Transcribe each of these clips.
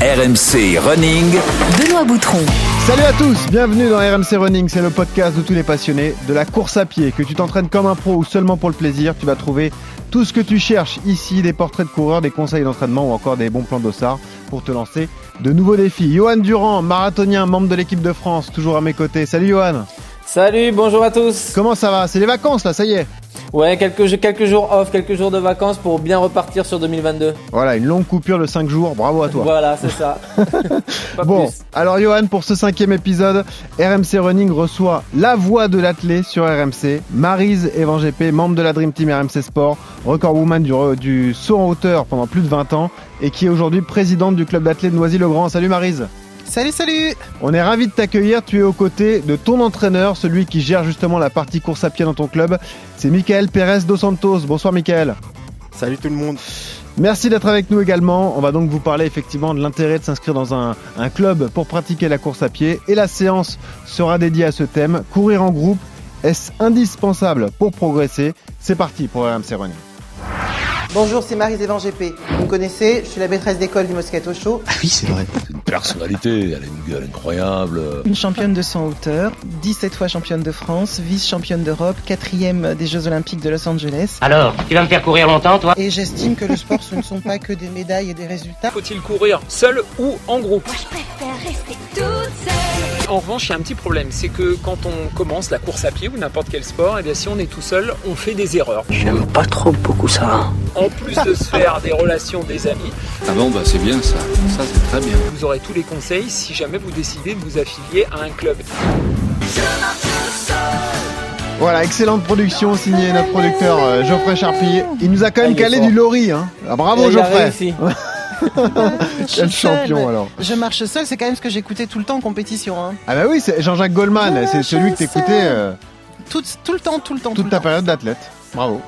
RMC Running. Benoît Boutron. Salut à tous, bienvenue dans RMC Running, c'est le podcast de tous les passionnés de la course à pied. Que tu t'entraînes comme un pro ou seulement pour le plaisir, tu vas trouver tout ce que tu cherches ici, des portraits de coureurs, des conseils d'entraînement ou encore des bons plans d'ossard pour te lancer de nouveaux défis. Johan Durand, marathonien, membre de l'équipe de France, toujours à mes côtés. Salut Johan. Salut, bonjour à tous. Comment ça va? C'est les vacances là, ça y est Ouais, quelques, quelques jours off, quelques jours de vacances pour bien repartir sur 2022. Voilà, une longue coupure de 5 jours, bravo à toi. Voilà, c'est ça. Pas bon, plus. alors Johan, pour ce cinquième épisode, RMC Running reçoit la voix de l'athlète sur RMC, Marise Evan GP, membre de la Dream Team RMC Sport, record woman du, du saut en hauteur pendant plus de 20 ans et qui est aujourd'hui présidente du club d'athlètes Noisy-le-Grand. Salut Marise Salut, salut On est ravi de t'accueillir, tu es aux côtés de ton entraîneur, celui qui gère justement la partie course à pied dans ton club, c'est Michael Pérez dos Santos. Bonsoir Michael. Salut tout le monde. Merci d'être avec nous également. On va donc vous parler effectivement de l'intérêt de s'inscrire dans un, un, club pour pratiquer la course à pied. Et la séance sera dédiée à ce thème. Courir en groupe, est-ce indispensable pour progresser? C'est parti pour RMC Running. Bonjour, c'est Marie Zévan GP. Vous me connaissez, je suis la maîtresse d'école du Moscato Show. Ah oui, c'est vrai. C'est une personnalité, elle a une gueule incroyable. Une championne de 100 hauteur, 17 fois championne de France, vice-championne d'Europe, quatrième des Jeux Olympiques de Los Angeles. Alors, tu vas me faire courir longtemps, toi? Et j'estime que le sport, ce ne sont pas que des médailles et des résultats. Faut-il courir seul ou en groupe? Je préfère rester toute seule. En revanche, il y a un petit problème, c'est que quand on commence la course à pied ou n'importe quel sport, et bien si on est tout seul, on fait des erreurs. J'aime pas trop beaucoup ça. En plus de se faire des relations, des amis. Ah bon, bah c'est bien ça. Ça c'est très bien. Vous aurez tous les conseils si jamais vous décidez de vous affilier à un club. Voilà, excellente production signée notre producteur euh, Geoffrey Charpie. Il nous a quand même calé du lorry. Hein. Ah, bravo Il a Geoffrey. réussi. Quel champion alors. Je marche seul, c'est quand même ce que j'écoutais tout le temps en compétition. Hein. Ah bah oui, c'est Jean-Jacques Goldman, c'est celui que t'écoutais euh, Tout, tout le temps, tout le temps. tout toute le ta temps. période d'athlète. Bravo.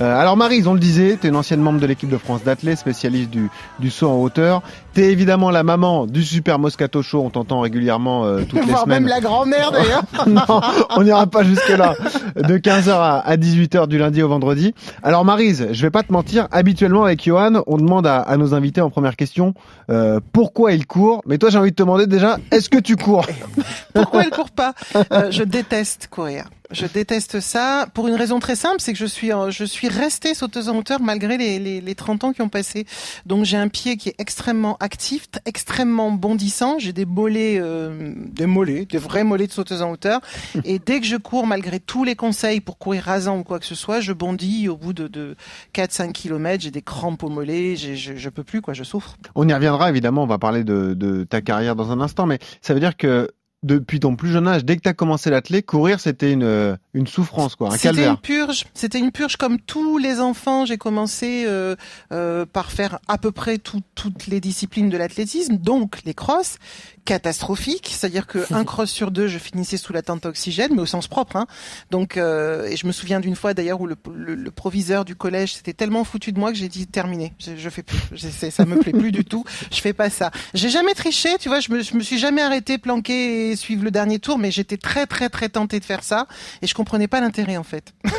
Euh, alors Marise, on le disait, t'es une ancienne membre de l'équipe de France d'athlètes, spécialiste du, du saut en hauteur. T'es évidemment la maman du Super Moscato Show, on t'entend régulièrement euh, toutes les Voire semaines. même la grand-mère d'ailleurs. non, on n'ira pas jusque-là. De 15h à, à 18h du lundi au vendredi. Alors Marise, je vais pas te mentir, habituellement avec Johan, on demande à, à nos invités en première question euh, pourquoi ils courent. Mais toi, j'ai envie de te demander déjà, est-ce que tu cours? Pourquoi elle court pas? Euh, Je déteste courir. Je déteste ça pour une raison très simple, c'est que je suis je suis restée sauteuse en hauteur malgré les, les, les 30 ans qui ont passé. Donc j'ai un pied qui est extrêmement actif, extrêmement bondissant. J'ai des mollets, euh, des mollets, des vrais mollets de sauteuse en hauteur. Et dès que je cours, malgré tous les conseils pour courir rasant ou quoi que ce soit, je bondis au bout de, de 4-5 kilomètres. J'ai des crampes aux mollets, je, je peux plus quoi, je souffre. On y reviendra évidemment, on va parler de, de ta carrière dans un instant, mais ça veut dire que depuis ton plus jeune âge, dès que tu as commencé l'athlète, courir c'était une, euh, une souffrance, quoi, un C'était une purge. C'était une purge comme tous les enfants. J'ai commencé euh, euh, par faire à peu près tout- toutes les disciplines de l'athlétisme, donc les crosses, catastrophiques. C'est-à-dire que un cross sur deux, je finissais sous la tente à oxygène, mais au sens propre. Hein. Donc, euh, et je me souviens d'une fois d'ailleurs où le, le- le proviseur du collège s'était tellement foutu de moi que j'ai dit terminé. Je, je fais plus. Je- ça me plaît plus du tout. Je fais pas ça. J'ai jamais triché. Tu vois, je me, je me suis jamais arrêté, planqué et suivre le dernier tour, mais j'étais très très très tenté de faire ça et je comprenais pas l'intérêt en fait.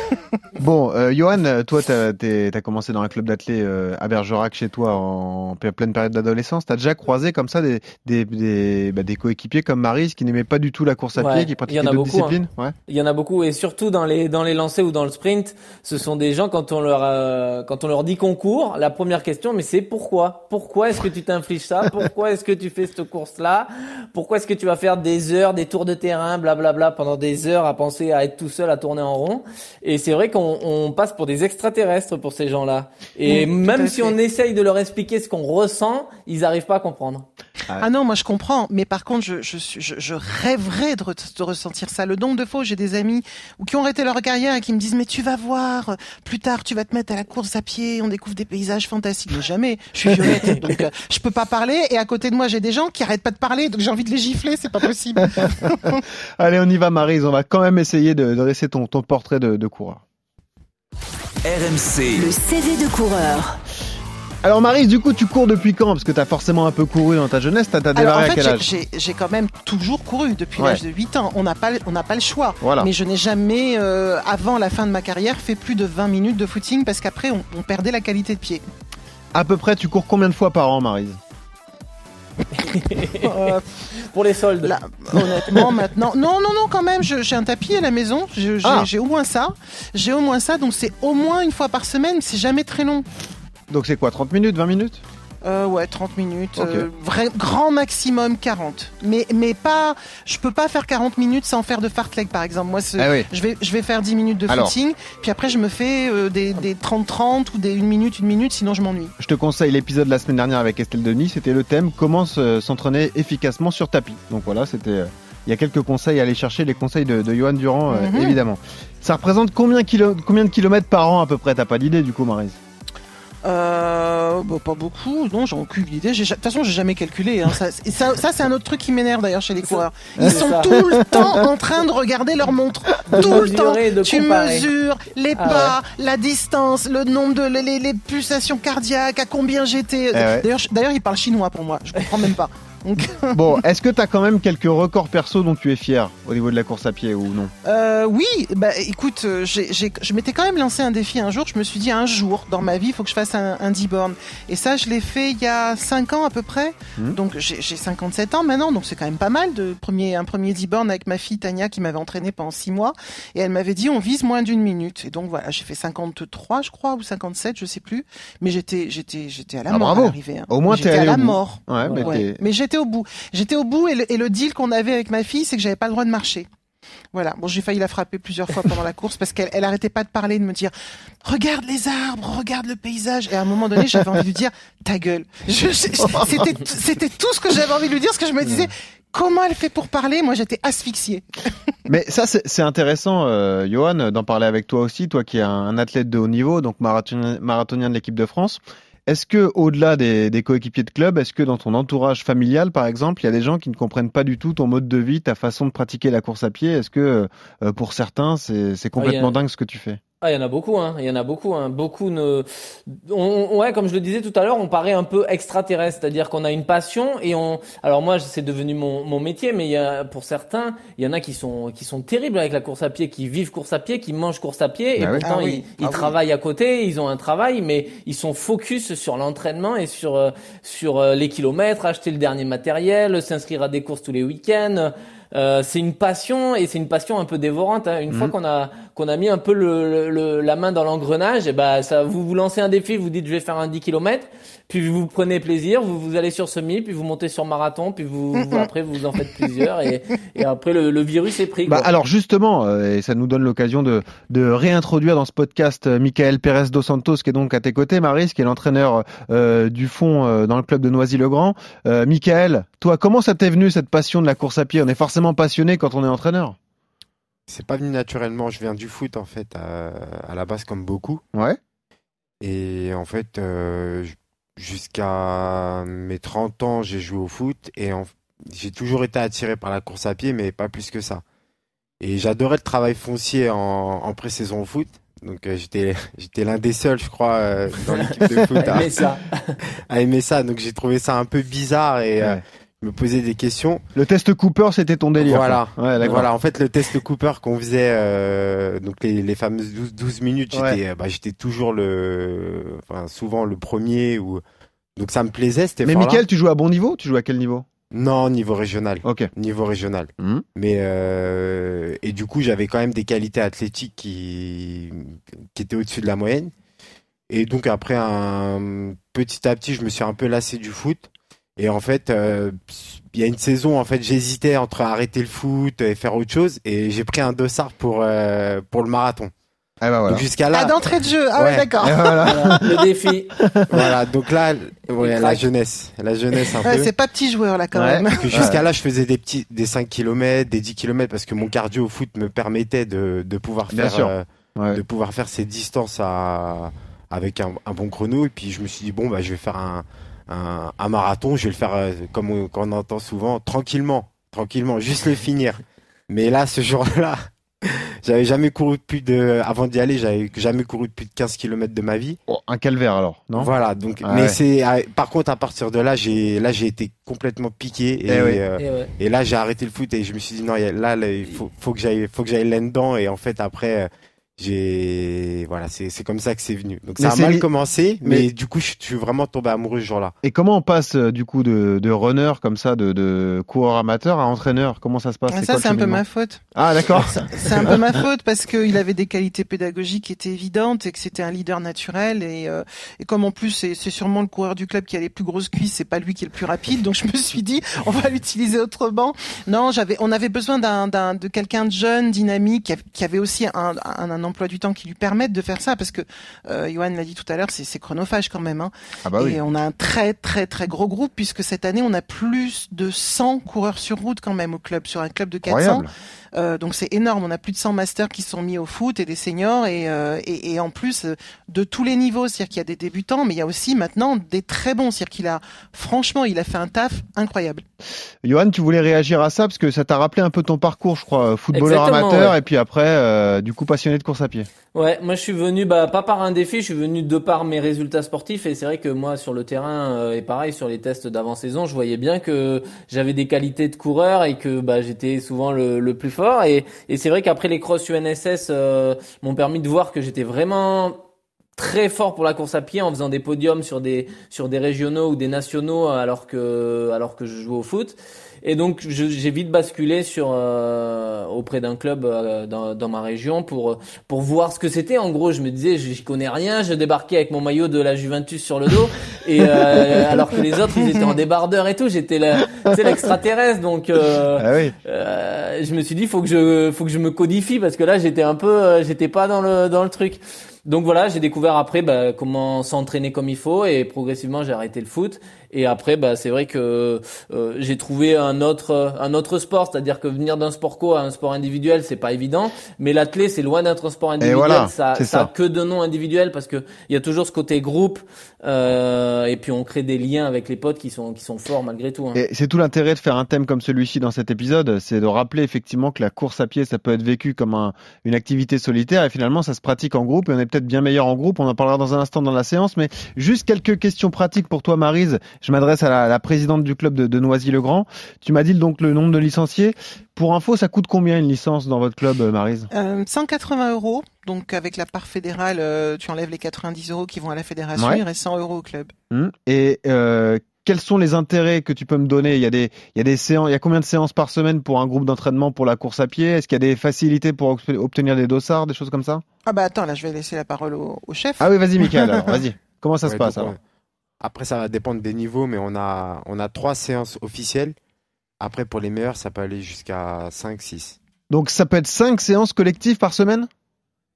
Bon, euh, Johan, toi, tu as, commencé dans un club d'athlètes euh, à Bergerac chez toi en ple- pleine période d'adolescence. Tu as déjà croisé comme ça des, des, des, bah, des coéquipiers comme Marise qui n'aimaient pas du tout la course à Ouais, pied, qui pratiquaient d'autres beaucoup, hein. disciplines? Ouais. Il y en a beaucoup et surtout dans les dans les lancers ou dans le sprint, ce sont des gens quand on leur euh, quand on leur dit qu'on court, la première question mais c'est pourquoi? Pourquoi est-ce que tu t'infliges ça? Pourquoi est-ce que tu fais cette course là Pourquoi est-ce que tu vas faire des heures, des tours de terrain, blablabla pendant des heures à penser à être tout seul à tourner en rond Et c'est vrai qu'on on passe pour des extraterrestres pour ces gens-là. Et même si on essaye de leur expliquer ce qu'on ressent, ils arrivent pas à comprendre. Ah non, moi je comprends, mais par contre, je, je, suis- je, je rêverais de, re- de ressentir ça. Le nombre de fois où j'ai des amis ou qui ont arrêté leur carrière et qui me disent mais tu vas voir, plus tard tu vas te mettre à la course à pied, on découvre des paysages fantastiques. Mais jamais, je suis violette, donc euh, je peux pas parler. Et à côté de moi j'ai des gens qui arrêtent pas de parler, donc j'ai envie de les gifler, c'est pas possible. Allez, on y va, Marise. On va quand même essayer de, de dresser ton, ton portrait de, de coureur. RMC. Le CV de coureur. Alors, Marise, du coup, tu cours depuis quand? Parce que tu as forcément un peu couru dans ta jeunesse. Tu as, Alors démarré en à fait, quel j'ai- âge? j'ai quand même toujours couru depuis Ouais. l'âge de 8 ans. On n'a pas, le- on n'a pas le choix. Voilà. Mais je n'ai jamais, euh, avant la fin de ma carrière, fait plus de 20 minutes de footing parce qu'après, on, on perdait la qualité de pied. À peu près, tu cours combien de fois par an, Marise? Euh, Pour les soldes. Là, honnêtement, maintenant. Non, non, non, quand même, je- j'ai un tapis à la maison. J'ai Ah. j'ai au moins ça. J'ai au moins ça, donc c'est au moins une fois par semaine. C'est jamais très long. Donc c'est quoi 30 minutes 20 minutes? Euh, ouais, 30 minutes. Euh, vrai, grand maximum 40. Mais, mais pas. Je peux pas faire 40 minutes sans faire de fartlek, par exemple. Moi, Ah oui. je, vais, je vais faire 10 minutes de Alors. footing. Puis après, je me fais euh, des, des 30-30 ou des 1 minute, 1 minute, sinon je m'ennuie. Je te conseille l'épisode de la semaine dernière avec Estelle Denis, c'était le thème comment se- s'entraîner efficacement sur tapis. Donc voilà, c'était il y a quelques conseils à aller chercher, les conseils de, de Johan Durand Mhm. évidemment. Ça représente combien, kilo- combien de kilomètres par an à peu près? T'as pas d'idée du coup Marise? Euh, bah, pas beaucoup, non, j'ai aucune idée. De toute façon, j'ai jamais calculé. Hein. Ça, et ça, ça, c'est un autre truc qui m'énerve d'ailleurs chez les coureurs. Ils sont ça. tout le temps en train de regarder leur montre. Tout le temps. Tu mesures les Ah pas, la distance, le nombre de les, pulsations cardiaques, à combien j'étais. Eh ouais. D'ailleurs, ils parlent chinois pour moi. Je comprends même pas. Bon, est-ce que t'as quand même quelques records perso dont tu es fier au niveau de la course à pied ou non? Euh, oui, bah écoute, euh, j'ai, j'ai- je m'étais quand même lancé un défi un jour. Je me suis dit un jour dans ma vie, il faut que je fasse un, un 10 bornes. Et ça, je l'ai fait il y a 5 ans à peu près. Mhm. Donc j'ai, j'ai 57 ans maintenant, donc c'est quand même pas mal de premier un premier 10 bornes avec ma fille Tania qui m'avait entraîné pendant 6 mois. Et elle m'avait dit on vise moins d'une minute. Et donc voilà, j'ai fait 53 je crois ou 57, je sais plus. Mais j'étais j'étais j'étais à la Ah, mort bravo. à l'arrivée. hein. Au moins, t'es j'étais à la bout. mort. Ouais, mais Ouais. Mais j'étais au bout. J'étais au bout et le, deal qu'on avait avec ma fille, c'est que j'avais pas le droit de marcher. Voilà. Bon, j'ai failli la frapper plusieurs fois pendant la course parce qu'elle elle pas de parler, de me dire regarde les arbres, regarde le paysage. Et à un moment donné, j'avais envie de lui dire ta gueule. C'était tout ce que j'avais envie de lui dire, parce que je me disais comment elle fait pour parler? Moi, j'étais asphyxiée. Mais ça, c'est intéressant, euh, Johan, d'en parler avec toi aussi, toi qui es un, athlète de haut niveau, donc marathonien de l'équipe de France. Est-ce que, au-delà des, des coéquipiers de club, est-ce que dans ton entourage familial, par exemple, il y a des gens qui ne comprennent pas du tout ton mode de vie, ta façon de pratiquer la course à pied? Est-ce que, euh, pour certains, c'est complètement Ah, a- dingue ce que tu fais? Ah, il y en a beaucoup, hein. Il y en a beaucoup, hein. Beaucoup ne, on, on- ouais, comme je le disais tout à l'heure, on paraît un peu extraterrestre, c'est-à-dire qu'on a une passion et on, alors moi, c'est devenu mon, mon métier, mais il y a, pour certains, il y en a qui sont, qui sont terribles avec la course à pied, qui vivent course à pied, qui mangent course à pied et Ah oui. pourtant Ah oui. ils, ils Ah oui. travaillent à côté, ils ont un travail, mais ils sont focus sur l'entraînement et sur, euh, sur euh, les kilomètres, acheter le dernier matériel, s'inscrire à des courses tous les week-ends. Euh, c'est une passion et c'est une passion un peu dévorante. hein. Une Mhm. fois qu'on a qu'on a mis un peu le, le- la main dans l'engrenage, et ben ça vous vous lancez un défi, vous dites je vais faire un 10 km, puis vous prenez plaisir, vous vous allez sur semi, puis vous montez sur marathon, puis vous, vous- après vous en faites plusieurs et, et après le, le virus est pris. Bah, alors justement, euh, et ça nous donne l'occasion de, de réintroduire dans ce podcast euh, Michael Pérez dos Santos, qui est donc à tes côtés, Maris, qui est l'entraîneur euh, du fond euh, dans le club de Noisy-le-Grand. Euh, Michael, toi, comment ça t'est venu cette passion de la course à pied? On est forcément passionné quand on est entraîneur. C'est pas venu naturellement. Je viens du foot en fait à, à la base comme beaucoup. Ouais. Et en fait, euh, j- jusqu'à mes 30 ans, j'ai joué au foot et en- j'ai toujours été attiré par la course à pied, mais pas plus que ça. Et j'adorais le travail foncier en, en pré-saison au foot. Donc euh, j'étais j'étais l'un des seuls, je crois, euh, dans l'équipe de foot à, Mais ça, à aimer ça. Donc j'ai trouvé ça un peu bizarre et euh, Ouais. je me posais des questions. Le test Cooper, c'était ton délire. Voilà. Ouais. Voilà, en fait, le test Cooper qu'on faisait, euh, donc les, les fameuses 12, 12 minutes, j'étais, Ouais. bah, j'étais toujours le, enfin, souvent le premier ou, donc ça me plaisait, c'était Mais Michael, tu joues à bon niveau Tu joues à quel niveau? Non, niveau régional. Ok. Niveau régional. Mhm. Mais, euh, et du coup, j'avais quand même des qualités athlétiques qui, qui étaient au-dessus de la moyenne. Et donc, après, un, petit à petit, je me suis un peu lassé du foot. Et en fait, euh, il y a une saison, en fait, j'hésitais entre arrêter le foot et faire autre chose. Et j'ai pris un dossard pour, euh, pour le marathon. Voilà. Donc, jusqu'à Ah, là, d'entrée de jeu. Ah ouais, Ouais. d'accord. Voilà. le défi. voilà. Donc là, ouais, la jeunesse. La jeunesse un Ouais, peu. c'est pas petit joueur là quand Ouais. même. Jusqu'à là, je faisais des petits, des 5 km, des 10 km parce que mon cardio au foot me permettait de, de pouvoir Bien faire, euh, Ouais. de pouvoir faire ces distances à, avec un, un bon chrono. Et puis, je me suis dit, bon, bah, je vais faire un, un, un marathon. Je vais le faire, euh, comme on, comme on entend souvent, tranquillement, tranquillement, juste le finir. Mais là, ce jour-là, j'avais jamais couru plus de, avant d'y aller, j'avais jamais couru plus de 15 km de ma vie. Oh, un calvaire alors, non? Voilà, donc, Ah mais ouais. c'est, ah, par contre, à partir de là, j'ai, là, j'ai été complètement piqué et, Eh euh, Et ouais. et là, j'ai arrêté le foot et je me suis dit non, là, il faut, faut que j'aille, faut que j'aille là-dedans. Et en fait, après, euh, j'ai voilà, c'est c'est comme ça que c'est venu. Donc Mais ça a c'est mal commencé, mais- mais, du coup, je suis vraiment tombé amoureux ce jour-là. Et comment on passe euh, du coup de, de runner comme ça, de, de coureur amateur à entraîneur? Comment ça se passe? Ah, quoi ça, c'est un peu ma faute. Ah d'accord. C'est un peu ma faute parce qu'il avait des qualités pédagogiques qui étaient évidentes et que c'était un leader naturel et, euh, et comme en plus c'est c'est sûrement le coureur du club qui a les plus grosses cuisses, c'est pas lui qui est le plus rapide, donc je me suis dit on va l'utiliser autrement. Non, j'avais, on avait besoin d'un, d'un de quelqu'un de jeune, dynamique, qui avait aussi un, un, un emploi du temps qui lui permette de faire ça parce que euh, Johan l'a dit tout à l'heure, c'est, chronophage quand même. Hein. Ah bah oui. Et on a un très très très gros groupe puisque cette année on a plus de 100 coureurs sur route quand même au club, sur un club de 400. Incroyable. Euh, donc c'est énorme. On a plus de 100 masters qui sont mis au foot et des seniors et, euh, et, et en plus euh, de tous les niveaux. C'est-à-dire qu'il y a des débutants, mais il y a aussi maintenant des très bons. C'est-à-dire qu'il a franchement, il a fait un taf incroyable. Johan, tu voulais réagir à ça parce que ça t'a rappelé un peu ton parcours, je crois, footballeur Exactement, amateur ouais. et puis après, euh, du coup, passionné de course à pied. Ouais, moi je suis venu bah pas par un défi, je suis venu de par mes résultats sportifs et c'est vrai que moi sur le terrain euh, et pareil sur les tests d'avant-saison, je voyais bien que j'avais des qualités de coureur et que bah j'étais souvent le, le plus fort et, et c'est vrai qu'après les crosses UNSS euh, m'ont permis de voir que j'étais vraiment très fort pour la course à pied en faisant des podiums sur des sur des régionaux ou des nationaux alors que alors que je jouais au foot. Et donc j'ai vite basculé sur euh, auprès d'un club euh, dans, dans ma région pour pour voir ce que c'était. En gros je me disais j'y connais rien. Je débarquais avec mon maillot de la Juventus sur le dos. Et euh, alors que les autres ils étaient en débardeur et tout. J'étais sais, l'extraterrestre. Donc euh, Ah oui. euh, je me suis dit faut que je faut que je me codifie parce que là j'étais un peu euh, j'étais pas dans le dans le truc donc voilà j'ai découvert après bah, comment s'entraîner comme il faut et progressivement j'ai arrêté le foot et après bah c'est vrai que euh, j'ai trouvé un autre un autre sport c'est-à-dire que venir d'un sport co à un sport individuel c'est pas évident mais l'athlé c'est loin d'être un sport individuel voilà, ça c'est ça a ça. que de noms individuels parce que il y a toujours ce côté groupe euh, et puis on crée des liens avec les potes qui sont qui sont forts malgré tout hein. Et c'est tout l'intérêt de faire un thème comme celui-ci dans cet épisode, c'est de rappeler effectivement que la course à pied, ça peut être vécu comme un- une activité solitaire et finalement ça se pratique en groupe et on est peut-être bien meilleur en groupe. On en parlera dans un instant dans la séance, mais juste quelques questions pratiques pour toi, Marise. Je m'adresse à la, la présidente du club de, de Noisy-le-Grand. Tu m'as dit donc le nombre de licenciés. Pour info, ça coûte combien une licence dans votre club, euh, Marise? Euh, 180 euros. Donc avec la part fédérale, euh, tu enlèves les 90 euros qui vont à la fédération, Ouais. il reste 100 euros au club. Hmm Et euh, quels sont les intérêts que tu peux me donner? Il y a des, il y a des séances, il y a combien de séances par semaine pour un groupe d'entraînement pour la course à pied? Est-ce qu'il y a des facilités pour obte- obtenir des dossards, des choses comme ça? Ah bah attends, là je vais laisser la parole au, au chef. Ah oui, vas-y, Michael. alors, vas-y. Comment ça se passe donc, alors? Après, ça va dépendre des niveaux, mais on a, on a trois séances officielles. Après, pour les meilleurs, ça peut aller jusqu'à 5, 6. Donc ça peut être cinq séances collectives par semaine?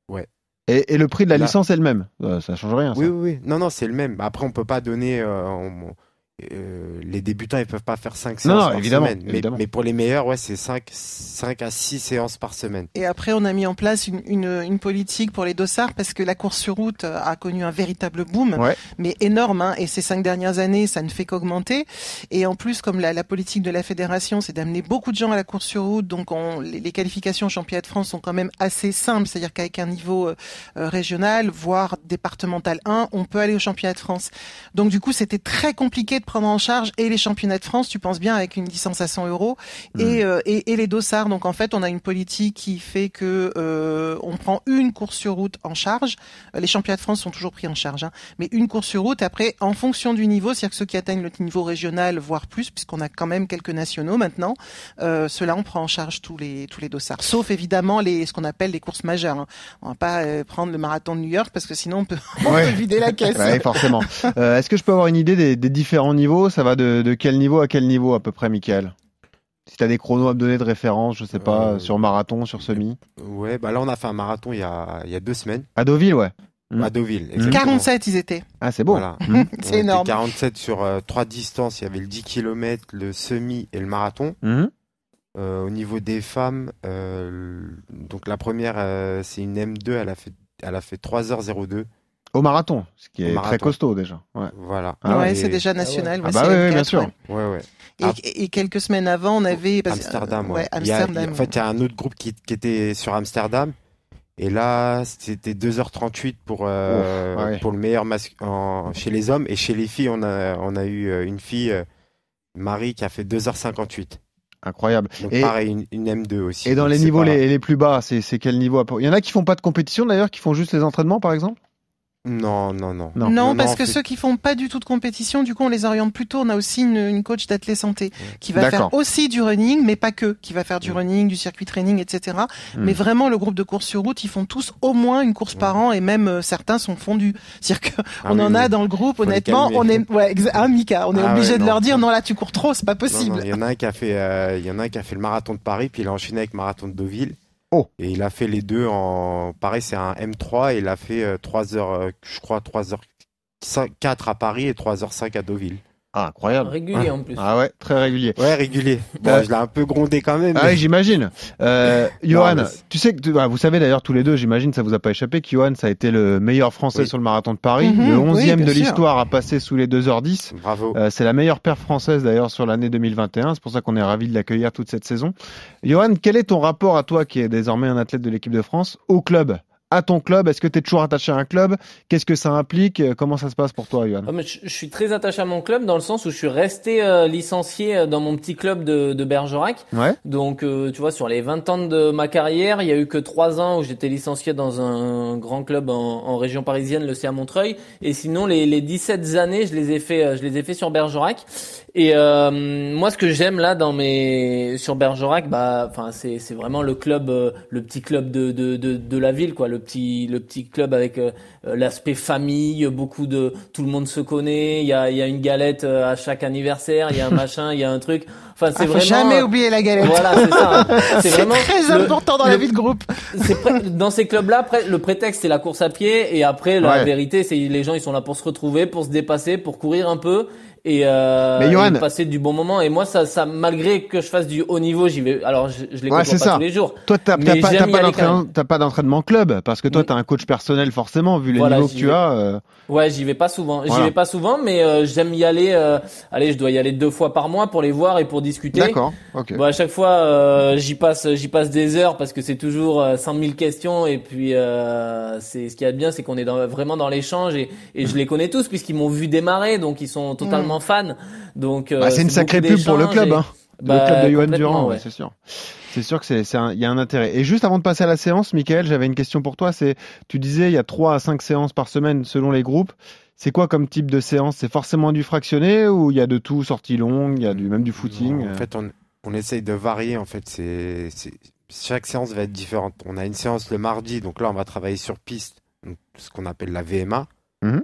Ouais. Et, et le prix de la Là- licence est le même? Euh, Ça change rien. Ça. Oui, oui, oui. Non, non, c'est le même. Après, on peut pas donner. euh, on- euh, les débutants, ils peuvent pas faire 5 Non, séances non, par évidemment, semaine. Mais, évidemment. mais pour les meilleurs, ouais, c'est 5, 5 à 6 séances par semaine. Et après, on a mis en place une, une, une politique pour les dossards parce que la course sur route a connu un véritable boom, Ouais. mais énorme. Hein, et ces cinq dernières années, ça ne fait qu'augmenter. Et en plus, comme la, la politique de la fédération, c'est d'amener beaucoup de gens à la course sur route, donc on, les, les qualifications au championnat de France sont quand même assez simples. C'est-à-dire qu'avec un niveau euh, euh, régional, voire départemental 1, on peut aller au championnat de France. Donc du coup, c'était très compliqué de prendre en charge et les championnats de France, tu penses bien, avec une licence à 100 euros, et, euh, et, et les dossards. Donc en fait, on a une politique qui fait que euh, on prend une course sur route en charge. Les championnats de France sont toujours pris en charge, hein, mais une course sur route. Après, en fonction du niveau, c'est-à-dire que ceux qui atteignent le niveau régional, voire plus, puisqu'on a quand même quelques nationaux maintenant, euh, ceux-là, on prend en charge tous les tous les dossards, sauf évidemment les ce qu'on appelle les courses majeures. hein. On va pas euh, prendre le marathon de New York parce que sinon on peut, on Ouais. peut vider la caisse. Ouais, forcément. Euh, Est-ce que je peux avoir une idée des, des différents niveaux Ça va de, de quel niveau à quel niveau à peu près, Michael? Si tu as des chronos à me donner de référence, je sais pas, Euh, sur marathon, sur semi. Ouais, bah là, on a fait un marathon il y a, il y a deux semaines À Deauville, ouais. Mm. à Deauville. Mm. exactement. 47 ils étaient. Ah, c'est beau. Voilà. Mm. C'est énorme. 47 sur euh, trois distances. Il y avait le 10 km, le semi et le marathon. Euh, au niveau des femmes, euh, donc la première, euh, c'est une M2, elle a fait, elle a fait 3h02. Au marathon, ce qui est très costaud déjà. Ouais. Voilà. Ah ouais, Et- c'est déjà national. Ah ouais, bah oui, M4, oui, bien sûr. ouais. Ouais, ouais. Et, Ah. et quelques semaines avant, on avait parce- Amsterdam, euh, ouais. ouais, Il y a- il y a- Amsterdam. en fait, il y a un autre groupe qui, qui était sur Amsterdam. Et là, c'était 2h38 pour, euh, Ouf, ouais. pour le meilleur masque en- chez les hommes. Et chez les filles, on a, on a eu euh, une fille, euh, Marie, qui a fait 2h58. incroyable. Donc Et, pareil, une, une M2 aussi. et dans les niveaux les, les plus bas, c'est c'est quel niveau Il y en a qui font pas de compétition d'ailleurs, qui font juste les entraînements par exemple? Non, non, non. Non. Non, parce que ceux qui font pas du tout de compétition, du coup, on les oriente plutôt. On a aussi une, une coach d'athlète santé qui va faire aussi du running, mais pas que, qui va faire du Mm. running, du circuit training, etc. Mm. Mais vraiment, le groupe de course sur route, ils font tous au moins une course par an, et même euh, certains sont fondus. C'est-à-dire qu'on Ah oui, en a dans le groupe, Faut honnêtement, on est, ouais, exa- hein, Mika, on est Ah obligé ouais, de leur dire, non, là, tu cours trop, c'est pas possible. il y en a un qui a fait, euh, il y en a un qui a fait le marathon de Paris, puis il a enchaîné avec le marathon de Deauville. Oh. Et il a fait les deux en, pareil, c'est un M3 et il a fait euh, 3 heures, euh, je crois 3 heures 4 à Paris et 3 heures 5 à Deauville. Ah, incroyable. Régulier en plus. Ah ouais, très régulier. Ouais, régulier. Bon, Euh, je l'ai un peu grondé quand même. Ah mais- oui, j'imagine. Euh, Johan, tu sais que bah, vous savez d'ailleurs tous les deux, j'imagine, ça vous a pas échappé, que Johan, ça a été le meilleur Français Oui. sur le marathon de Paris, Mhm, le oui, 11e bien de l'histoire à passer sous les 2h10. Bravo. Euh, c'est la meilleure paire française d'ailleurs sur l'année 2021. C'est pour ça qu'on est ravi de l'accueillir toute cette saison. Johan, quel est ton rapport à toi, qui est désormais un athlète de l'équipe de France, au club? À ton club? Est-ce que tu es toujours attaché à un club? Qu'est-ce que ça implique? Euh, Comment ça se passe pour toi, Johan Ah, je, suis très attaché à mon club dans le sens où je suis resté euh, licencié euh, dans mon petit club de, de Bergerac. Ouais. Donc, euh, tu vois, sur les 20 ans de ma carrière, il y a eu que 3 ans où j'étais licencié dans un grand club en, en région parisienne, le CA Montreuil. Et sinon, les, les 17 années, je les ai fait, je les ai fait sur Bergerac. Et euh, moi, ce que j'aime là dans mes sur Bergerac, bah, enfin, c'est c'est vraiment le club, le petit club de, de de de la ville, quoi, le petit le petit club avec euh, euh, l'aspect famille, beaucoup de tout le monde se connaît. Il y a il y a une galette euh, à chaque anniversaire, il y a un machin, il y a un truc. Enfin, Ah, c'est faut vraiment. jamais oublier la galette. Voilà, c'est ça. hein. C'est vraiment très le- important dans le- la vie de groupe. c'est dans ces clubs-là, pré- le prétexte c'est la course à pied et après la Ouais. vérité c'est les gens ils sont là pour se retrouver, pour se dépasser, pour courir un peu et, euh, Mais Johan- et passer du bon moment. Et moi ça, ça malgré que je fasse du haut niveau, j'y vais. Alors je, je les Ouais, pas ça. tous les jours. Toi, t'as pas, pas pas d'entraînement club parce que toi, Mm. t'as un coach personnel forcément vu les Voilà, niveaux que tu vais. as. euh, Ouais, j'y vais pas souvent. J'y vais pas souvent, mais euh, j'aime y aller. euh, allez, je dois y aller deux fois par mois pour les voir et pour discuter. D'accord. Ok. Bon, à chaque fois, euh, j'y passe, j'y passe des heures parce que c'est toujours euh, 100 000 questions et puis euh, c'est ce qu'il y a de bien, c'est qu'on est dans, vraiment dans l'échange et, et je les connais tous puisqu'ils m'ont vu démarrer, donc ils sont totalement fans. Donc euh, Bah, c'est une sacrée pub pour le club, et- hein. Bah, le club de Johan Durand, ouais. c'est sûr. C'est sûr que c'est, c'est un- il y a un intérêt. Et juste avant de passer à la séance, Michael, j'avais une question pour toi. C'est, tu disais, il y a trois à cinq séances par semaine selon les groupes. C'est quoi comme type de séance? C'est forcément du fractionné ou il y a de tout, sortie longue, il y a du, même du footing? En fait, on, on essaye de varier. En fait, c'est, c'est- chaque séance va être différente. On a une séance le mardi, donc là, on va travailler sur piste, donc ce qu'on appelle la VMA. Mhm.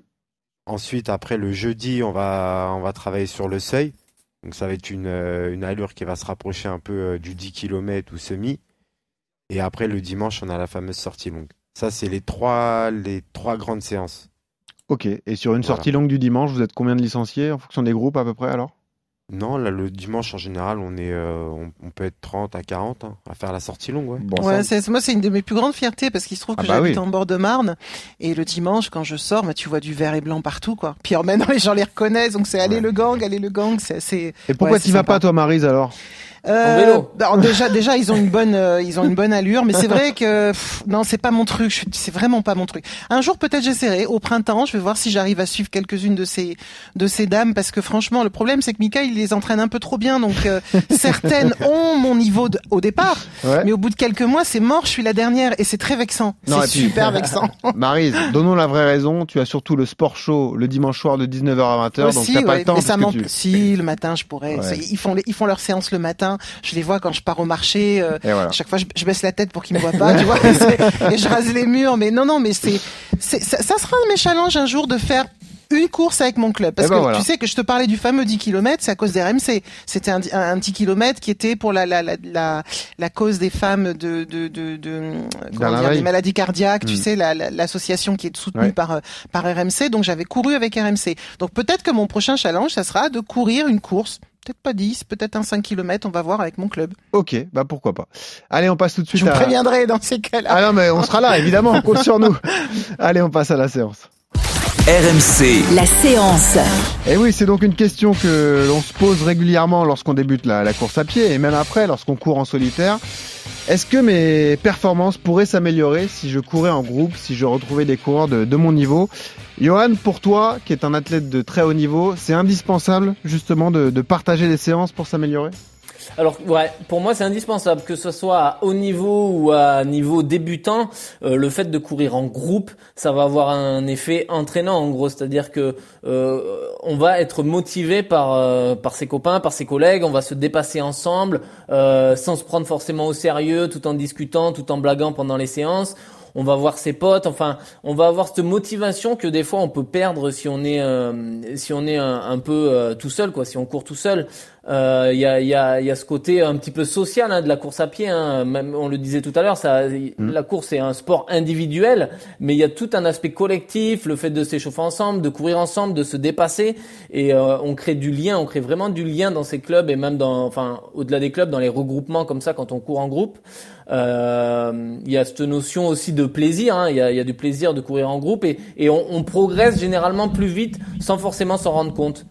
Ensuite, après le jeudi, on va, on va travailler sur le seuil. Donc ça va être une, euh, une allure qui va se rapprocher un peu euh, du 10 km ou semi. Et après, le dimanche, on a la fameuse sortie longue. Ça, c'est les trois, les trois grandes séances. Ok. Et sur une Voilà. sortie longue du dimanche, vous êtes combien de licenciés en fonction des groupes à peu près alors? Non, là, le dimanche, en général, on, est, euh, on, on peut être 30 à 40 hein, à faire la sortie longue. Ouais. Bon, Ouais, c'est, moi, c'est une de mes plus grandes fiertés parce qu'il se trouve que Ah bah j'habite oui. en bord de Marne et le dimanche, quand je sors, bah, tu vois du vert et blanc partout, quoi. Puis alors, maintenant, les gens les reconnaissent, donc c'est allez Ouais. le gang, allez le gang, c'est assez. Et pourquoi Ouais, tu vas sympa. pas toi, Marise alors? Euh, vélo. bah, alors déjà, déjà, ils ont une bonne, euh, ils ont une bonne allure, mais c'est vrai que pff, non, c'est pas mon truc. C'est vraiment pas mon truc. Un jour, peut-être, j'essaierai. Au printemps, je vais voir si j'arrive à suivre quelques-unes de ces, de ces dames, parce que franchement, le problème, c'est que Mika, il les entraîne un peu trop bien, donc euh, certaines ont mon niveau de- au départ, Ouais. mais au bout de quelques mois, c'est mort. Je suis la dernière, et c'est très vexant. C'est puis- super vexant. Marise, donnons la vraie raison. Tu as surtout le sport show le dimanche soir de 19h à 20h, donc t'as pas ouais, le temps. mais ça que tu- Si, le matin, je pourrais. Ouais. Ils font, les- ils font leur séance le matin. Je les vois quand je pars au marché. euh, voilà. Chaque fois, je, je baisse la tête pour qu'ils me voient pas, tu vois. et je rase les murs. Mais non, non, mais c'est, ça, ça sera un de mes challenges un jour de faire une course avec mon club. Parce Eh ben que voilà. tu sais que je te parlais du fameux 10 km, c'est à cause des RMC. C'était un, un, un 10 km qui était pour la, la, la, la, la cause des femmes de, de, de, de comment dire, des maladies cardiaques. Tu Mm. sais, la- la- l'association qui est soutenue Ouais. par, euh, par RMC. Donc j'avais couru avec RMC. Donc peut-être que mon prochain challenge, ça sera de courir une course. Peut-être pas 10, peut-être un 5 km, on va voir avec mon club. Ok, bah pourquoi pas. Allez, on passe tout de suite Je vous à. préviendrai dans ces cas-là. Ah non, mais on sera là, évidemment, compte sur nous. Allez, on passe à la séance. RMC, la séance. Et oui, c'est donc une question que l'on se pose régulièrement lorsqu'on débute la, la course à pied et même après lorsqu'on court en solitaire. Est-ce que mes performances pourraient s'améliorer si je courais en groupe, si je retrouvais des coureurs de, mon niveau? Johan, pour toi, qui est un athlète de très haut niveau, c'est indispensable justement de, partager les séances pour s'améliorer? Alors ouais, pour moi c'est indispensable que ce soit à haut niveau ou à niveau débutant, euh, le fait de courir en groupe, ça va avoir un effet entraînant en gros, c'est-à-dire que euh, on va être motivé par euh, par ses copains, par ses collègues, on va se dépasser ensemble sans se prendre forcément au sérieux, tout en discutant, tout en blaguant pendant les séances on va voir ses potes, enfin, on va avoir cette motivation que des fois on peut perdre si on est si on est un, peu tout seul, quoi, si on court tout seul. Euh, il y, a, y, a, y, a, ce côté un petit peu social hein, de la course à pied. Hein. Même, on le disait tout à l'heure, ça, mm. la course est un sport individuel, mais il y a tout un aspect collectif, le fait de s'échauffer ensemble, de courir ensemble, de se dépasser, et euh, on crée du lien, on crée vraiment du lien dans ces clubs et même dans, enfin, au-delà des clubs, dans les regroupements comme ça quand on court en groupe. Euh, il y a cette notion aussi de plaisir. Hein. Il y, a, y, a, du plaisir de courir en groupe et, et on, on, progresse généralement plus vite sans forcément s'en rendre compte.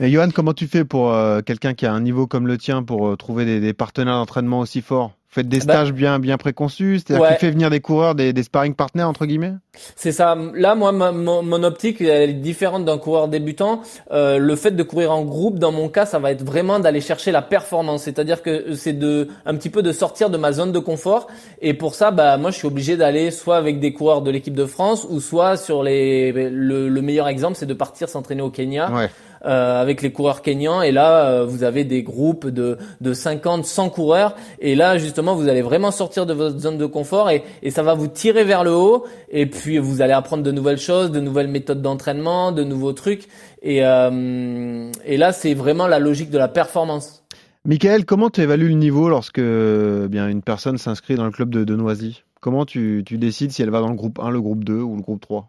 Et Johan, comment tu fais pour quelqu'un qui qui a un niveau comme le tien pour euh, trouver des, des partenaires d'entraînement aussi forts faites des bah stages bien bien préconçus, c'est-à-dire ouais. fait venir des coureurs, des, des sparring partners entre guillemets? C'est ça. Là, moi, ma, mon, mon, optique elle est différente d'un coureur débutant. Euh, le fait de courir en groupe, dans mon cas, ça va être vraiment d'aller chercher la performance. C'est-à-dire que c'est de un petit peu de sortir de ma zone de confort. Et pour ça, bah moi, je suis obligé d'aller soit avec des coureurs de l'équipe de France ou soit sur les. Le, le meilleur exemple, c'est de partir s'entraîner au Kenya. Ouais. Euh, avec les coureurs kenyans. Et là, euh, vous avez des groupes de, de 50, 100 coureurs. Et là, justement, vous allez vraiment sortir de votre zone de confort et, et ça va vous tirer vers le haut. Et puis, vous allez apprendre de nouvelles choses, de nouvelles méthodes d'entraînement, de nouveaux trucs. Et, euh, et là, c'est vraiment la logique de la performance. Michael, comment tu évalues le niveau lorsque eh bien une personne s'inscrit dans le club de, de Noisy? Comment tu, tu décides si elle va dans le groupe 1, le groupe 2 ou le groupe 3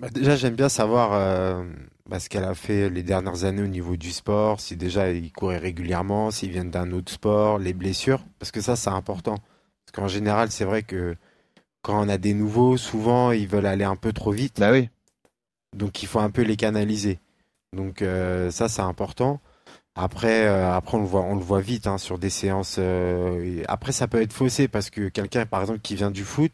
bah Déjà, j'aime bien savoir euh, bah, ce qu'elle a fait les dernières années au niveau du sport, si déjà il courait régulièrement, s'il vient d'un autre sport, les blessures, parce que ça c'est important. Parce qu'en général, c'est vrai que quand on a des nouveaux, souvent ils veulent aller un peu trop vite. Bah oui. Donc il faut un peu les canaliser. Donc euh, ça c'est important. Après, euh, après on le voit, on le voit vite hein, sur des séances. Euh, après, ça peut être faussé parce que quelqu'un, par exemple, qui vient du foot,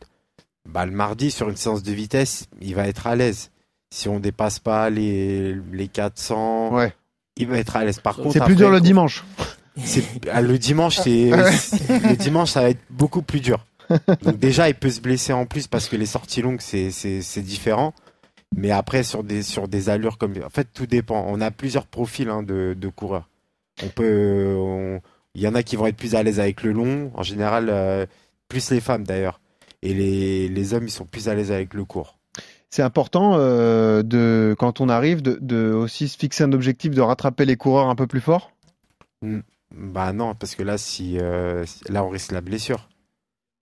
bah, le mardi sur une séance de vitesse, il va être à l'aise si on dépasse pas les, les 400, ouais. il va être à l'aise. Par contre, c'est plus dur le dimanche. C'est ah, le dimanche, c'est le dimanche, ça va être beaucoup plus dur. Donc déjà, il peut se blesser en plus parce que les sorties longues, c'est c'est différent. Mais après, sur des sur des allures comme, en fait, tout dépend. On a plusieurs profils hein, de, de coureurs. On peut, il y en a qui vont être plus à l'aise avec le long. En général, euh, plus les femmes d'ailleurs. Et les les hommes, ils sont plus à l'aise avec le court c'est important euh, de quand on arrive de, aussi se fixer un objectif de rattraper les coureurs un peu plus fort. Mm. Bah non, parce que là, si euh, là on risque la blessure.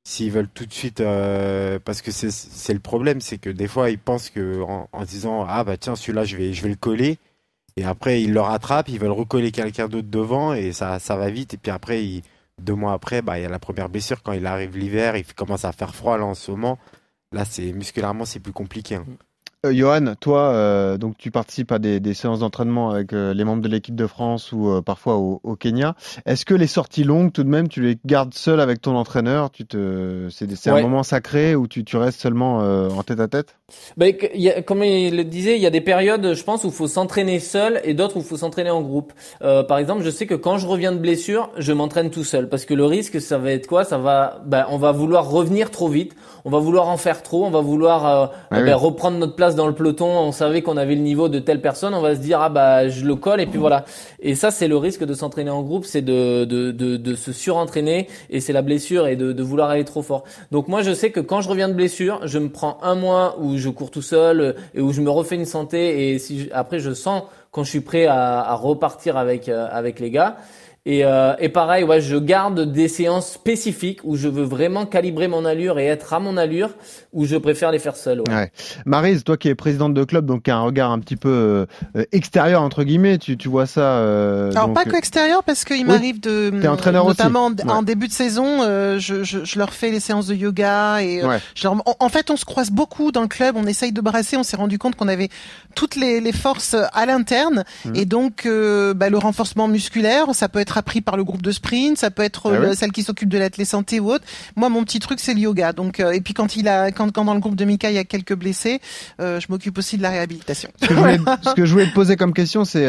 S'ils veulent tout de suite, euh, parce que c'est le problème, c'est que des fois ils pensent que en, disant ah bah tiens celui-là je vais je vais le coller et après ils le rattrapent, ils veulent recoller quelqu'un d'autre devant et ça ça va vite et puis après deux mois après bah il y a la première blessure quand il arrive l'hiver, il commence à faire froid en ce moment Là, c'est musculairement, c'est plus compliqué. Hein. Euh, Johan, toi, euh, donc tu participes à des, des séances d'entraînement avec euh, les membres de l'équipe de France ou euh, parfois au, au Kenya. Est-ce que les sorties longues, tout de même, tu les gardes seul avec ton entraîneur? Tu te, c'est, c'est ouais. un moment sacré où tu, tu restes seulement en tête à tête bah, y a, Comme il le disait, il y a des périodes, je pense, où il faut s'entraîner seul et d'autres où il faut s'entraîner en groupe. par exemple, je sais que quand je reviens de blessure, je m'entraîne tout seul parce que le risque, ça va être quoi? Ça va, bah, on va vouloir revenir trop vite, on va vouloir en faire trop, on va vouloir ah bah, oui. reprendre notre place dans le peloton, on savait qu'on avait le niveau de telle personne, on va se dire ah bah je le colle et puis voilà. Et ça c'est le risque de s'entraîner en groupe, c'est de, de, de, de, se surentraîner et c'est la blessure et de, de vouloir aller trop fort. Donc moi je sais que quand je reviens de blessure, je me prends un mois où je cours tout seul et où je me refais une santé et si après je sens quand je suis prêt à, à repartir avec euh, avec les gars. Et, euh, et pareil, ouais, je garde des séances spécifiques où je veux vraiment calibrer mon allure et être à mon allure, où je préfère les faire seul. Ouais. ouais. Marise, toi qui es présidente de club, donc qui a un regard un petit peu euh, extérieur entre guillemets, tu, tu vois ça. Euh, Alors donc... pas que extérieur parce qu'il oui. m'arrive de, notamment aussi. en, début de saison, euh, je, je, je, leur fais les séances de yoga et ouais. je leur, en, en, fait on se croise beaucoup dans le club, on essaye de brasser, on s'est rendu compte qu'on avait toutes les, les, forces à l'interne mmh. et donc bah, le renforcement musculaire, ça peut être être appris par le groupe de sprint, ça peut être Ah euh, celle qui s'occupe de l'athlète santé ou autre. Moi, mon petit truc, c'est le yoga. Donc, euh, et puis quand il a, quand, quand dans le groupe de Mika, il y a quelques blessés, euh, je m'occupe aussi de la réhabilitation. Ce que, je voulais, ce que je voulais te poser comme question, c'est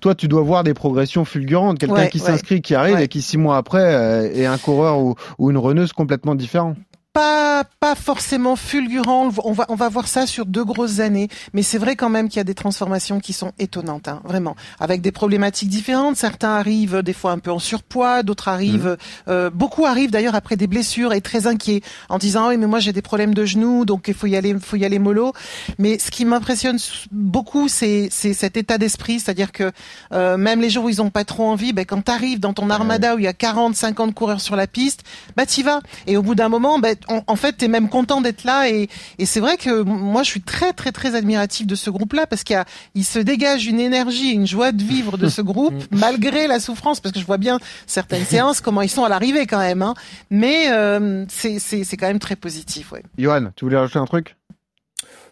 toi, tu dois voir des progressions fulgurantes. Quelqu'un Ouais, qui ouais. s'inscrit, qui arrive Ouais. et qui six mois après est un coureur ou, ou une reneuse complètement différent. Pas pas forcément fulgurant. On va on va voir ça sur deux grosses années, mais c'est vrai quand même qu'il y a des transformations qui sont étonnantes, hein, vraiment, avec des problématiques différentes. Certains arrivent des fois un peu en surpoids, d'autres arrivent, euh, beaucoup arrivent d'ailleurs après des blessures et très inquiets en disant oui mais moi j'ai des problèmes de genoux donc il faut y aller faut y aller mollo. Mais ce qui m'impressionne beaucoup c'est c'est cet état d'esprit, c'est-à-dire que euh, même les jours où ils ont pas trop envie, ben quand t'arrives dans ton armada où il y a 40 50 coureurs sur la piste, bah t'y vas et au bout d'un moment ben en, en fait t'es même content d'être là et, et c'est vrai que moi je suis très très très admiratif de ce groupe-là parce qu'il y a, il se dégage une énergie, une joie de vivre de ce groupe malgré la souffrance parce que je vois bien certaines séances comment ils sont à l'arrivée quand même, hein. mais euh, c'est c'est c'est quand même très positif, ouais. Johan, tu voulais rajouter un truc?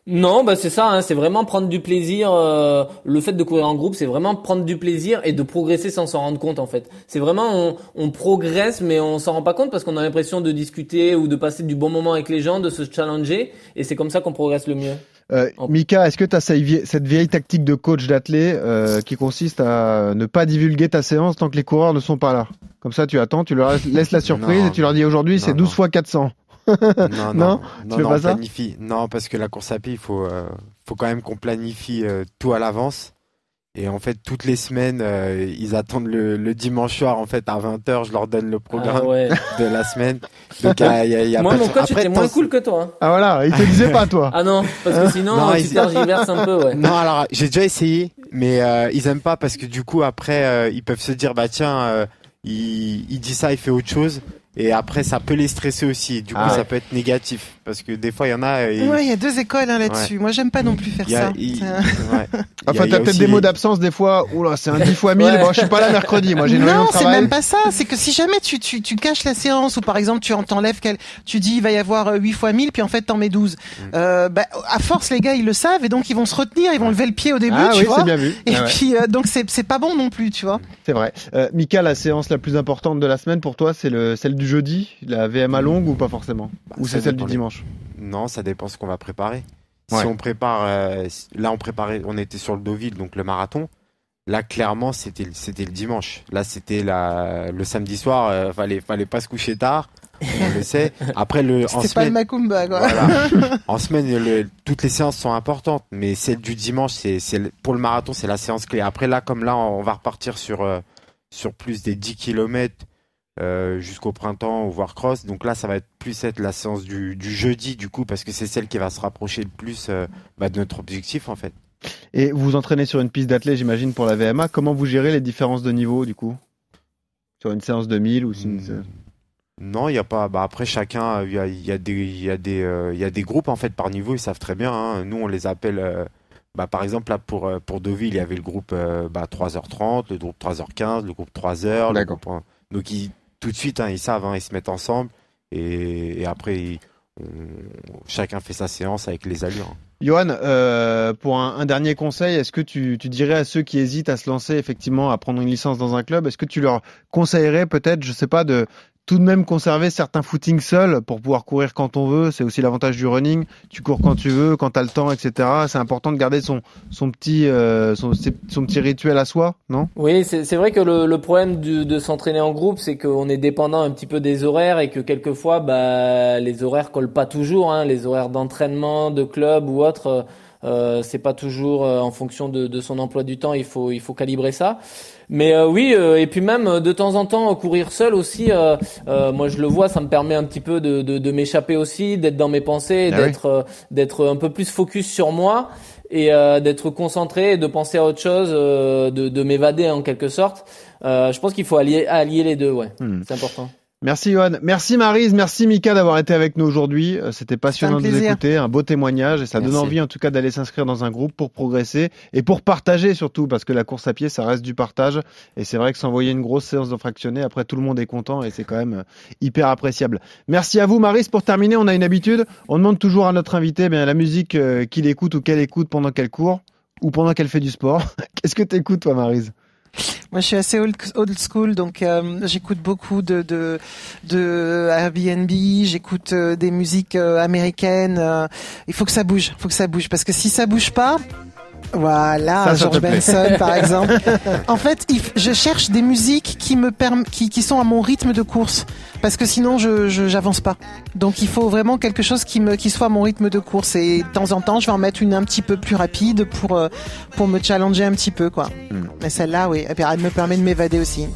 Non, bah c'est ça, hein, c'est vraiment prendre du plaisir. euh, le fait de courir en groupe, c'est vraiment prendre du plaisir et de progresser sans s'en rendre compte en fait. C'est vraiment on, on progresse, mais on s'en rend pas compte parce qu'on a l'impression de discuter ou de passer du bon moment avec les gens, de se challenger, et c'est comme ça qu'on progresse le mieux. Euh, En- Mika, est-ce que tu as cette vieille, tactique de coach d'athlète euh, qui consiste à ne pas divulguer ta séance tant que les coureurs ne sont pas là? Comme ça, tu attends, tu leur laisses la surprise Non. et tu leur dis aujourd'hui c'est Non, 12 non. fois 400. Non, Non non, Tu non, fais non, pas ça planifie. Non, parce que la course à pied, il faut, euh, faut quand même qu'on planifie euh, tout à l'avance. Et en fait, toutes les semaines, euh, ils attendent le, le dimanche soir, en fait, à 20h, je leur donne le programme Ah ouais. de la semaine. Donc, y a- y a- y a Moi, pas mon coach était moins cool que toi. hein. Ah voilà, il te disait pas toi. Ah non, parce que sinon Non, tu ils- tergiverses un peu, ouais. Non, alors j'ai déjà essayé, mais euh, ils aiment pas parce que du coup après euh, ils peuvent se dire bah tiens euh, il, il dit ça, il fait autre chose et après ça peut les stresser aussi. Du coup Ah ouais. ça peut être négatif parce que des fois il y en a. et- Ouais, il y a deux écoles hein, là-dessus. Moi j'aime pas non plus faire y a- ça. un- ouais. Y Enfin, y t'as peut-être des mots d'absence des fois. Oula, c'est un 10 fois 1000. Ouais. Bon, je suis pas là mercredi. Moi, j'ai une Non, c'est même pas ça. C'est que si jamais tu, tu, tu caches la séance ou par exemple tu en t'enlèves quel, tu dis il va y avoir euh, 8 fois 1000 puis en fait t'en mets 12. Mm. Euh, bah, à force les gars ils le savent et donc ils vont se retenir, ils vont lever le pied au début, Ah tu oui, vois. c'est bien vu. Et Ah ouais, puis euh, donc c'est c'est pas bon non plus, tu vois. C'est vrai. Euh, Mika, la séance la plus importante de la semaine pour toi, c'est le celle du jeudi, la VMA longue ou pas forcément Bah, Ou c'est celle du dimanche Non, ça dépend ce qu'on va préparer. Ouais. Si on prépare, euh, là on préparait, on était sur le Deauville, donc le marathon. Là clairement c'était le- c'était le dimanche. Là c'était la le samedi soir. euh, fallait fallait pas se coucher tard. On le sait. Après le en C'était pas le semaine. Macumba quoi. Voilà. en semaine, le- toutes les séances sont importantes, mais celle du dimanche, c'est, c'est pour le marathon, c'est la séance clé. Après là, comme là, on va repartir sur euh, sur plus des 10 km jusqu'au printemps, voire cross. Donc là, ça va être plus être la séance du, du jeudi, du coup, parce que c'est celle qui va se rapprocher le plus euh, bah, de notre objectif, en fait. Et vous vous entraînez sur une piste d'athlète, j'imagine, pour la VMA. Comment vous gérez les différences de niveau, du coup? Sur une séance de 1000 ou sur une... Hmm. Non, il y a pas. Bah après, chacun, euh, il y a, y a des, il y a des, euh, il y a des groupes en fait par niveau. Ils savent très bien. hein. Nous, on les appelle. euh, bah, par exemple, là pour euh, pour Deauville, il y avait le groupe euh, bah, 3h30, le groupe 3h15, le groupe 3h. le D'accord. groupe, euh, donc ils, tout de suite, hein, ils savent. hein, ils se mettent ensemble et, après, chacun fait sa séance avec les allures. hein. Johan, euh, pour un, un dernier conseil, est-ce que tu, tu dirais à ceux qui hésitent à se lancer effectivement à prendre une licence dans un club, est-ce que tu leur conseillerais peut-être, je sais pas, de tout de même conserver certains footings seuls pour pouvoir courir quand on veut C'est aussi l'avantage du running. Tu cours quand tu veux, quand tu le temps, etc. C'est important de garder son, petit, euh, son, petit rituel à soi, non? Oui, c'est vrai que le, problème de s'entraîner en groupe, c'est qu'on est dépendant un petit peu des horaires et que quelquefois, bah, les horaires collent pas toujours. Hein, les horaires d'entraînement, de club ou autre, euh, euh, c'est pas toujours euh, en fonction de, de son emploi du temps. Il faut il faut calibrer ça. Mais euh, oui, euh, et puis même euh, de temps en temps courir seul aussi. euh, euh, moi, je le vois, ça me permet un petit peu de, de, de m'échapper aussi, d'être dans mes pensées, Ah oui. d'être euh, d'être un peu plus focus sur moi et euh, d'être concentré, et de penser à autre chose, euh, de, de m'évader en quelque sorte. Euh, je pense qu'il faut allier, allier les deux, ouais. Hmm. C'est important. Merci Johan, merci Marise, merci Mika d'avoir été avec nous aujourd'hui. Euh, C'était passionnant de vous écouter, un beau témoignage. Et ça donne envie en tout cas d'aller s'inscrire dans un groupe pour progresser et pour partager surtout parce que la course à pied ça reste du partage. Et c'est vrai que s'envoyer une grosse séance de fractionné après tout le monde est content et c'est quand même euh, hyper appréciable. Merci à vous Marise. Pour terminer, on a une habitude, on demande toujours à notre invité eh bien la musique euh, qu'il écoute ou qu'elle écoute pendant qu'elle court ou pendant qu'elle fait du sport. Qu'est-ce que tu écoutes toi Marise? Moi, je suis assez old, school, donc euh, j'écoute beaucoup de, de, de Airbnb, j'écoute euh, des musiques euh, américaines. euh, il faut que ça bouge, faut que ça bouge, parce que si ça bouge pas, voilà, Ça, ça George. Benson par exemple. en fait, je cherche des musiques qui me qui, qui sont à mon rythme de course, parce que sinon je je- j'avance pas. Donc il faut vraiment quelque chose qui me qui soit à mon rythme de course et de temps en temps je vais en mettre une un petit peu plus rapide pour euh, pour me challenger un petit peu quoi. Hmm. Mais celle-là oui, elle me permet de m'évader aussi.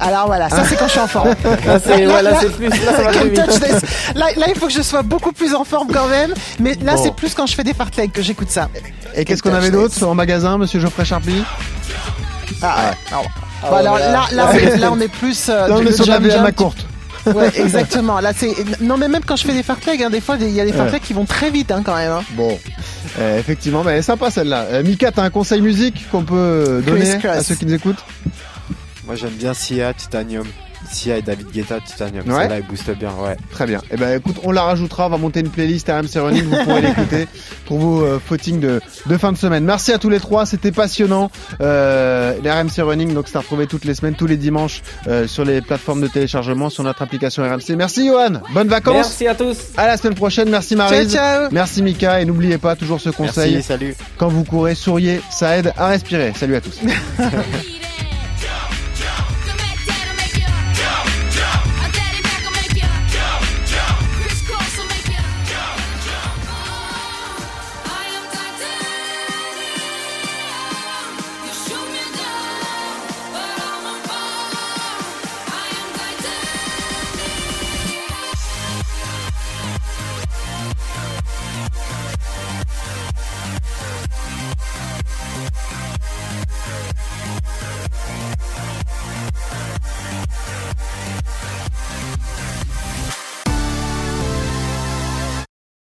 Alors voilà, ça c'est quand je suis en forme. Là, c'est, ouais, là, c'est plus, là, ça va Can't plus vite. touch this. Là, là, il faut que je sois beaucoup plus en forme quand même. Mais là, Bon. c'est plus quand je fais des fartleks que j'écoute ça. Et qu'est-ce qu'on avait d'autre en magasin, monsieur Geoffrey Charpie? Ah, ouais. Alors, Ah ouais, alors, mais là, là, on est, là, on est plus. euh, Là, on est sur la VMA courte. Ouais, exactement. Là, c'est. Non, mais même quand je fais des fartleks, hein, des fois, il y a des fartleks qui vont très vite, hein, quand même. hein. Bon, Euh, effectivement, mais elle est sympa celle-là. Euh, Mika, t'as un conseil musique qu'on peut donner Chris à ceux qui nous écoutent? Moi, j'aime bien Sia, Titanium. Sia et David Guetta, Titanium. Ouais. Celle-là, il booste bien, ouais. Très bien. Eh ben, écoute, on la rajoutera. On va monter une playlist RMC Running. Vous pourrez l'écouter pour vos euh, footings de, de fin de semaine. Merci à tous les trois. C'était passionnant. Euh, les RMC Running, donc c'est à retrouver toutes les semaines, tous les dimanches euh, sur les plateformes de téléchargement, sur notre application RMC. Merci Johan. Bonnes vacances. Merci à tous. À la semaine prochaine. Merci Ciao, Marise. ciao. Merci Mika. Et n'oubliez pas toujours ce conseil. Merci, salut. Quand vous courez, souriez. Ça aide à respirer. Salut à tous.